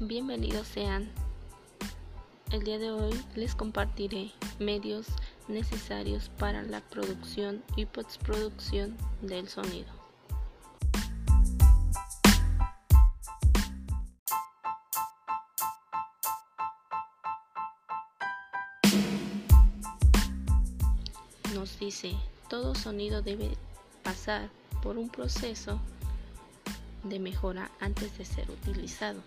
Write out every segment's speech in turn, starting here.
Bienvenidos sean. El día de hoy les compartiré medios necesarios para la producción y postproducción del sonido. Nos dice, todo sonido debe pasar por un proceso de mejora antes de ser utilizado.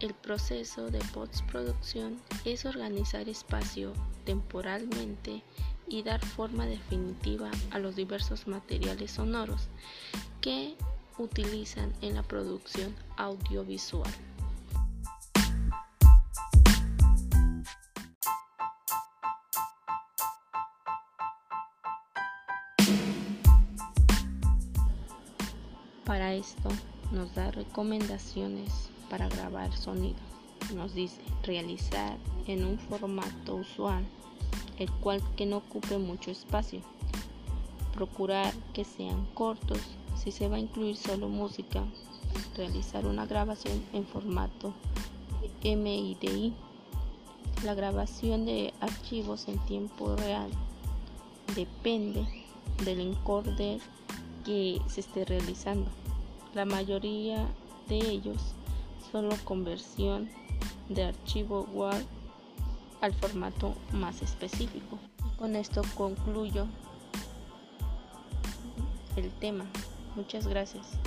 El proceso de postproducción es organizar espacio temporalmente y dar forma definitiva a los diversos materiales sonoros que utilizan en la producción audiovisual. Para esto nos da recomendaciones para grabar sonido. Nos dice realizar en un formato usual, el cual que no ocupe mucho espacio. Procurar que sean cortos. Si se va a incluir solo música, realizar una grabación en formato MIDI. La grabación de archivos en tiempo real depende del encoder que se esté realizando. La mayoría de ellos solo conversión de archivo WAV al formato más específico. Con esto concluyo el tema. Muchas gracias.